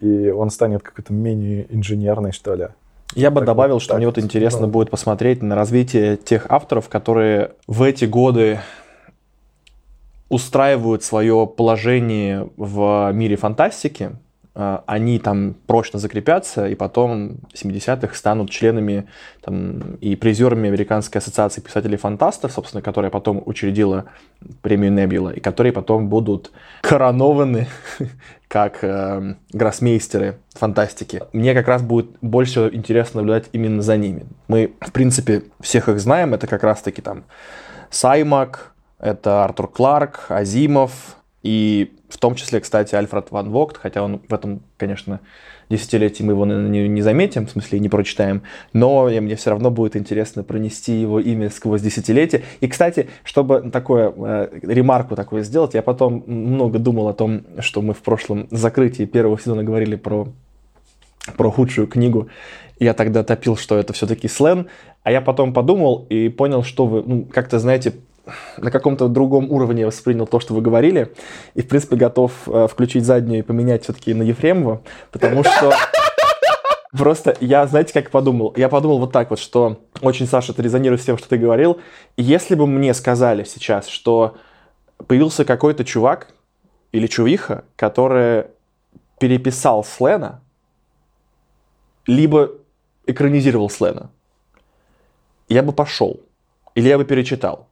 и он станет какой-то менее инженерный, что ли. Я бы так добавил, вот, что так, мне вот интересно ну. будет посмотреть на развитие тех авторов, которые в эти годы устраивают свое положение в мире фантастики, а, они там прочно закрепятся, и потом в 70-х станут членами там, и призерами Американской ассоциации писателей-фантастов, собственно, которая потом учредила премию Небила, и которые потом будут коронованы как э, гроссмейстеры фантастики. Мне как раз будет больше интересно наблюдать именно за ними. Мы, в принципе, всех их знаем, это как раз-таки там Саймак, это Артур Кларк, Азимов, И в том числе, кстати, Альфред Ван Вогт, хотя он в этом, конечно, десятилетии мы его не, не заметим, в смысле не прочитаем, но мне все равно будет интересно пронести его имя сквозь десятилетия. И, кстати, чтобы такое, э, ремарку такую сделать, я потом много думал о том, что мы в прошлом закрытии первого сезона говорили про, про худшую книгу. Я тогда топил, что это все-таки слен, а я потом подумал и понял, что вы, ну, как-то, знаете, на каком-то другом уровне воспринял то, что вы говорили, и, в принципе, готов э, включить заднюю и поменять все-таки на Ефремова, потому что Просто я, знаете, как подумал? Я подумал вот так вот, что очень, Саша, это резонирует с тем, что ты говорил. Если бы мне сказали сейчас, что появился какой-то чувак или чувиха, который переписал Слена, либо экранизировал Слена, я бы пошел. Или я бы перечитал.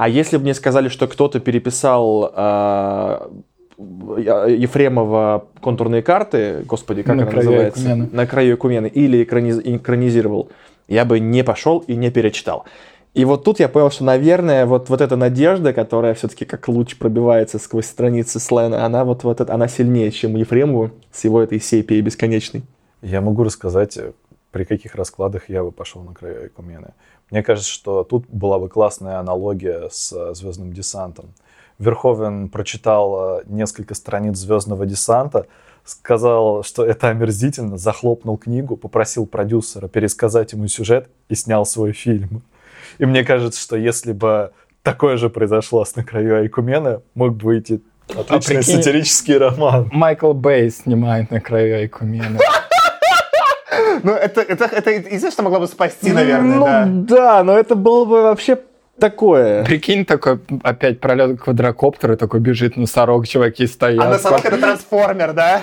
А если бы мне сказали, что кто-то переписал э, Ефремова контурные карты, господи, как На она называется? Экумены. На краю Экумены, или экраниз- экранизировал, я бы не пошел и не перечитал. И вот тут я понял, что, наверное, вот, вот эта надежда, которая все-таки как луч пробивается сквозь страницы Слена, она вот, вот это, она сильнее, чем Ефремову с его этой сепией бесконечной. Я могу рассказать, при каких раскладах я бы пошел на краю Экумены. Мне кажется, что тут была бы классная аналогия с э, «Звездным десантом». Верховен прочитал э, несколько страниц «Звездного десанта», сказал, что это омерзительно, захлопнул книгу, попросил продюсера пересказать ему сюжет и снял свой фильм. И мне кажется, что если бы такое же произошло с «На краю Айкумена», мог бы выйти отличный прикинь- сатирический роман. Майкл Бэй снимает на краю Айкумены. Ну, это, это, это единственное, что могло бы спасти, наверное, ну, да. да, но это было бы вообще такое. Прикинь, такой опять пролет квадрокоптер, и такой бежит носорог, чуваки стоят. А носорог это трансформер, да?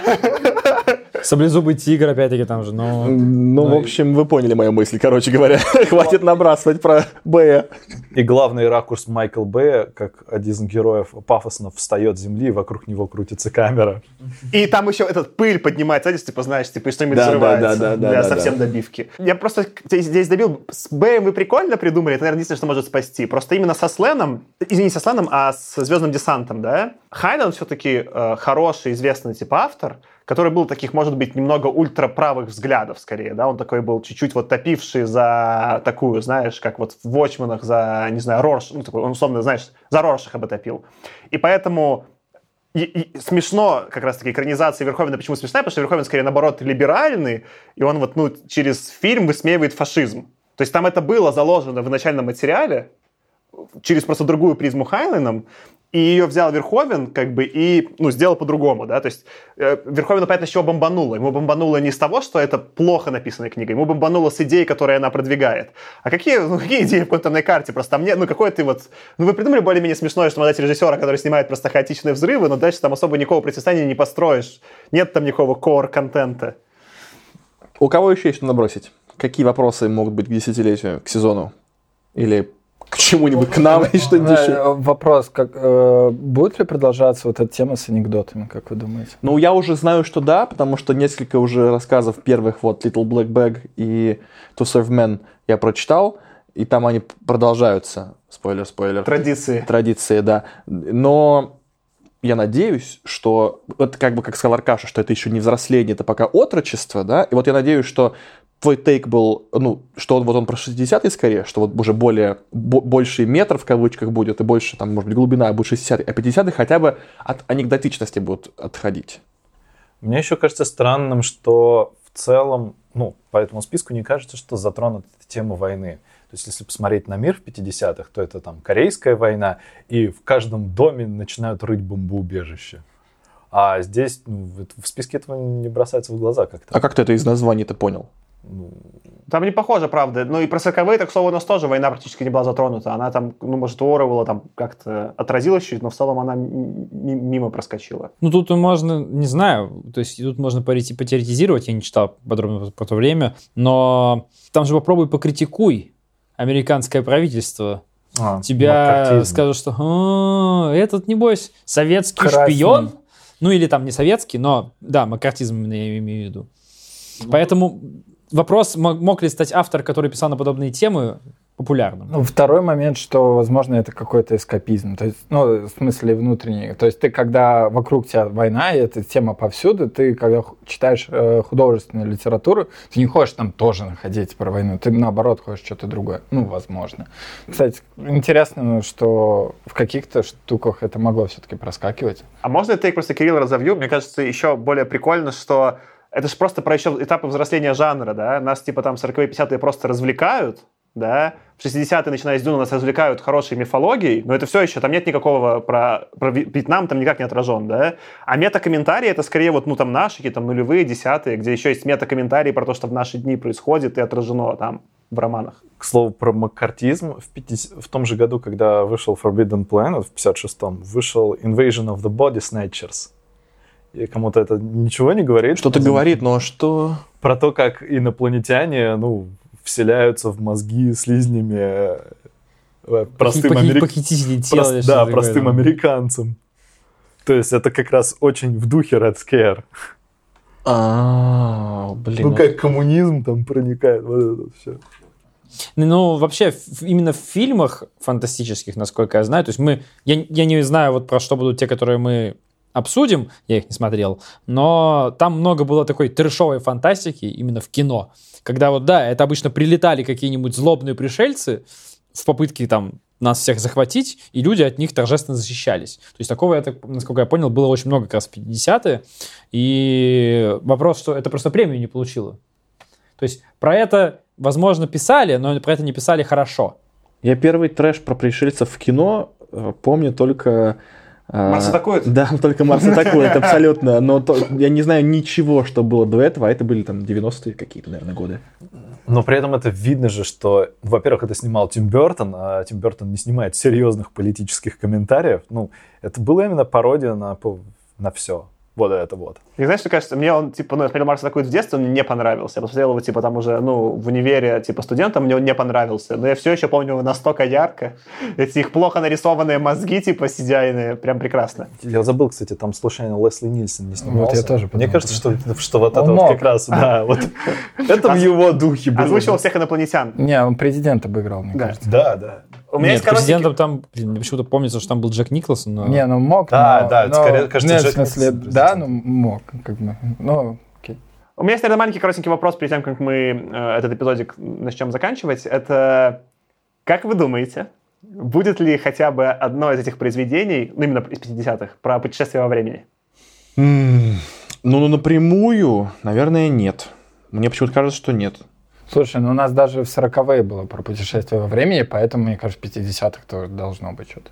Саблезубый тигр, опять-таки, там же, но... Ну, в Ну, общем, вы поняли мою мысль, короче говоря. Хватит набрасывать про Бэя. И главный ракурс Майкл Бэя, как один из героев пафосно встает с земли, и вокруг него крутится камера. И там еще этот пыль поднимается, знаете, типа, знаешь, типа, что-нибудь Да, да, взрывается. да, да, да, для да, совсем добивки. Я просто здесь, здесь добил. С Бэем вы прикольно придумали, это, наверное, единственное, что может спасти. Просто именно со Сленом, извини, не со Сленом, а с Звездным десантом, да? Хайнен все-таки э, хороший, известный, типа, автор, который был таких, может быть, немного ультраправых взглядов, скорее, да? Он такой был чуть-чуть вот топивший за такую, знаешь, как вот в Watchmen'ах за, не знаю, Рорш, ну, такой, он, условно, знаешь, за Роршаха бы топил. И поэтому и, и смешно, как раз-таки, экранизация Верховина. Почему смешная? Потому что Верховен, скорее, наоборот, либеральный, и он вот, ну, через фильм высмеивает фашизм. То есть там это было заложено в начальном материале, через просто другую призму Хайнленом, и ее взял Верховен, как бы, и, ну, сделал по-другому, да, то есть э, Верховену, понятно, с чего бомбануло. Ему бомбануло не с того, что это плохо написанная книга, ему бомбануло с идеей, которую она продвигает. А какие, ну, какие идеи в контурной карте? Просто там нет, ну, какой ты вот... Ну, вы придумали более-менее смешное, что дать режиссера, который снимает просто хаотичные взрывы, но дальше там особо никакого противостояния не построишь. Нет там никакого core-контента. У кого еще есть что набросить? Какие вопросы могут быть к десятилетию, к сезону? Или к чему-нибудь, к нам и что-нибудь еще? э, Вопрос, как, э, будет ли продолжаться вот эта тема с анекдотами, как вы думаете? Ну, я уже знаю, что да, потому что несколько уже рассказов первых, вот Little Black Bag и To Serve Men я прочитал, и там они продолжаются. Спойлер, спойлер. Традиции. Традиции, да. Но я надеюсь, что, вот как бы как сказал Аркаша, что это еще не взросление, это пока отрочество, да, и вот я надеюсь, что твой тейк был, ну, что он, вот он про 60-й скорее, что вот уже более, бо- больше метр в кавычках будет, и больше, там, может быть, глубина будет 60-й, а 50-й хотя бы от анекдотичности будут отходить. Мне еще кажется странным, что в целом, ну, по этому списку не кажется, что затронута тема войны. То есть, если посмотреть на мир в 50-х, то это там Корейская война, и в каждом доме начинают рыть бомбоубежище. А здесь ну, в списке этого не бросается в глаза как-то. А как ты это из названия-то понял? Ну, Там не похоже, правда. Ну и про 40 так, к слову, у нас тоже война практически не была затронута. Она там, ну, может, у Оруэлла там как-то отразилась чуть, но в целом она мимо проскочила. Ну, тут можно, не знаю, то есть тут можно потеоретизировать, я не читал подробно про то время, но там же попробуй покритикуй американское правительство. а, Тебя макартизм. скажут, что «А, этот, небось, советский Красный. шпион. Ну, или там не советский, но, да, макартизм именно я имею в виду. Поэтому вопрос, мо- мог ли стать автор, который писал на подобные темы, популярным. Ну, второй момент, что, возможно, это какой-то эскапизм. То есть, ну, в смысле внутренний. То есть ты, когда вокруг тебя война, и эта тема повсюду, ты, когда читаешь э, художественную литературу, ты не хочешь там тоже находить про войну. Ты, наоборот, хочешь что-то другое. Ну, возможно. Кстати, интересно, ну, что в каких-то штуках это могло все-таки проскакивать. А можно я тейк просто Кирилл разовью? Мне кажется, еще более прикольно, что это же просто про еще этапы взросления жанра, да? Нас типа там 40-е, 50-е просто развлекают, да? В 60-е, начиная с Дюна, нас развлекают хорошей мифологией, но это все еще, там нет никакого про, про Вьетнам, там никак не отражен, да? А метакомментарии это скорее вот, ну, там наши, какие-то нулевые, десятые, где еще есть метакомментарии про то, что в наши дни происходит и отражено там в романах. К слову, про маккартизм. В, 50 в том же году, когда вышел Forbidden Planet, в 56-м, вышел Invasion of the Body Snatchers. И кому-то это ничего не говорит? Что-то говорит, но что... Про то, как инопланетяне, ну, вселяются в мозги слизнями э, простым, Похи- амери- Похитители тела. прос- или да, простым да. американцам. То есть это как раз очень в духе Red Scare. А, блин. Ну, как коммунизм там проникает, вот это все. Ну, вообще, в- именно в фильмах фантастических, насколько я знаю, то есть мы, я, я не знаю вот про что будут те, которые мы обсудим, я их не смотрел, но там много было такой трешовой фантастики именно в кино, когда вот, да, это обычно прилетали какие-нибудь злобные пришельцы в попытке там нас всех захватить, и люди от них торжественно защищались. То есть такого, я так, насколько я понял, было очень много как раз в 50-е, и вопрос, что это просто премию не получило. То есть про это, возможно, писали, но про это не писали хорошо. Я первый трэш про пришельцев в кино э, помню только... Марс атакует? Да, только Марс атакует, абсолютно. Но то- я не знаю ничего, что было до этого, а это были там 90-е какие-то, наверное, годы. Но при этом это видно же, что, во-первых, это снимал Тим Бертон, а Тим Бертон не снимает серьезных политических комментариев. Ну, это была именно пародия на, на все. Вот это вот. И знаешь, что кажется, мне он, типа, ну, я смотрел Марса атакует в детстве, он мне не понравился. Я посмотрел его, типа, там уже, ну, в универе, типа, студентом, мне он не понравился. Но я все еще помню его настолько ярко. Эти их плохо нарисованные мозги, типа, сидяйные, прям прекрасно. Я забыл, кстати, там случайно Лесли Нильсон не снимался. я тоже Мне подумал, кажется, что, что вот Он это вот мог. как раз, да, вот это в его духе было. Озвучивал всех инопланетян. Не, он президент обыграл, мне кажется. Да, да. У меня Нет, есть президентом там, блин, мне почему-то помнится, что там был Джек Николсон, но... Не, ну мог, Да, но- да, но- скорее, кажется, нет, в Джек смысле, Николсон да, ну мог, как бы, ну, окей. У меня есть, наверное, маленький коротенький вопрос перед тем, как мы э, этот эпизодик начнем заканчивать. Это, как вы думаете, будет ли хотя бы одно из этих произведений, ну, именно из 50-х, про путешествие во времени? Ну, ну, напрямую, наверное, нет. Мне почему-то кажется, что нет. Слушай, ну у нас даже в 40-е было про путешествие во времени, поэтому, мне кажется, в 50-х тоже должно быть что-то.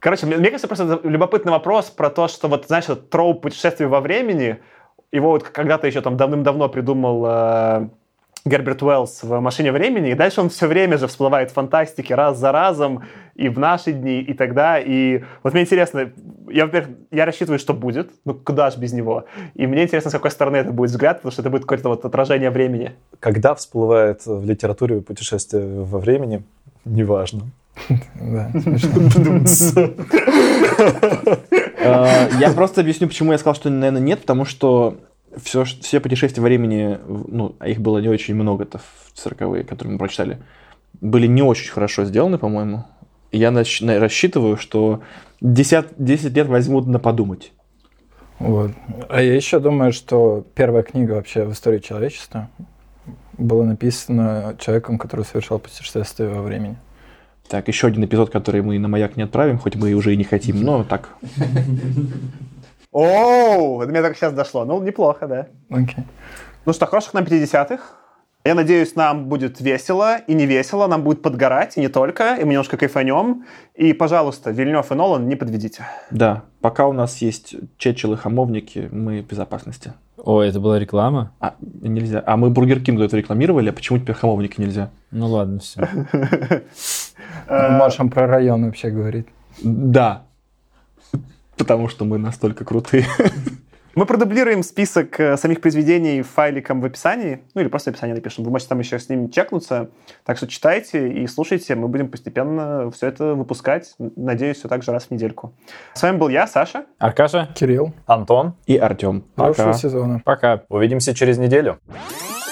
Короче, мне, мне кажется, просто любопытный вопрос про то, что вот, знаешь, этот троуп путешествия во времени, его вот когда-то еще там давным-давно придумал э, Герберт Уэллс в «Машине времени», и дальше он все время же всплывает в фантастике раз за разом, и в наши дни, и тогда, и вот мне интересно, я, во-первых, я рассчитываю, что будет, ну куда ж без него, и мне интересно, с какой стороны это будет взгляд, потому что это будет какое-то вот отражение времени. Когда всплывает в литературе путешествие во времени, неважно. Да. Э, Я просто объясню, почему я сказал, что, наверное, нет, потому что все, все путешествия времени, ну, а их было не очень много-то в 40-е, которые мы прочитали, были не очень хорошо сделаны, по-моему. Я нач- на- рассчитываю, что 10, 10 лет возьмут на подумать. Вот. А я еще думаю, что первая книга вообще в истории человечества была написана человеком, который совершал путешествие во времени. Так, еще один эпизод, который мы на маяк не отправим, хоть мы уже и не хотим, но так. Оу, это мне только сейчас дошло. Ну, неплохо, да. Окей. Ну что, хороших нам 50-х. Я надеюсь, нам будет весело и не весело, нам будет подгорать, и не только, и мы немножко кайфанем. И, пожалуйста, Вильнев и Нолан, не подведите. Да, пока у нас есть Чечел и хамовники, мы в безопасности. Ой, это была реклама? А, нельзя. А мы Бургер Кингу это рекламировали, а почему теперь хамовники нельзя? Ну ладно, все. Можем про район вообще говорить. Да. Потому что мы настолько крутые. Мы продублируем список э, самих произведений файликом в описании, ну или просто в описании напишем. Вы можете там еще с ними чекнуться. Так что читайте и слушайте. Мы будем постепенно все это выпускать. Надеюсь, все так же раз в недельку. С вами был я, Саша. Аркаша, Кирилл, Антон, И Артем. хорошего сезона. пока. увидимся через неделю. Thank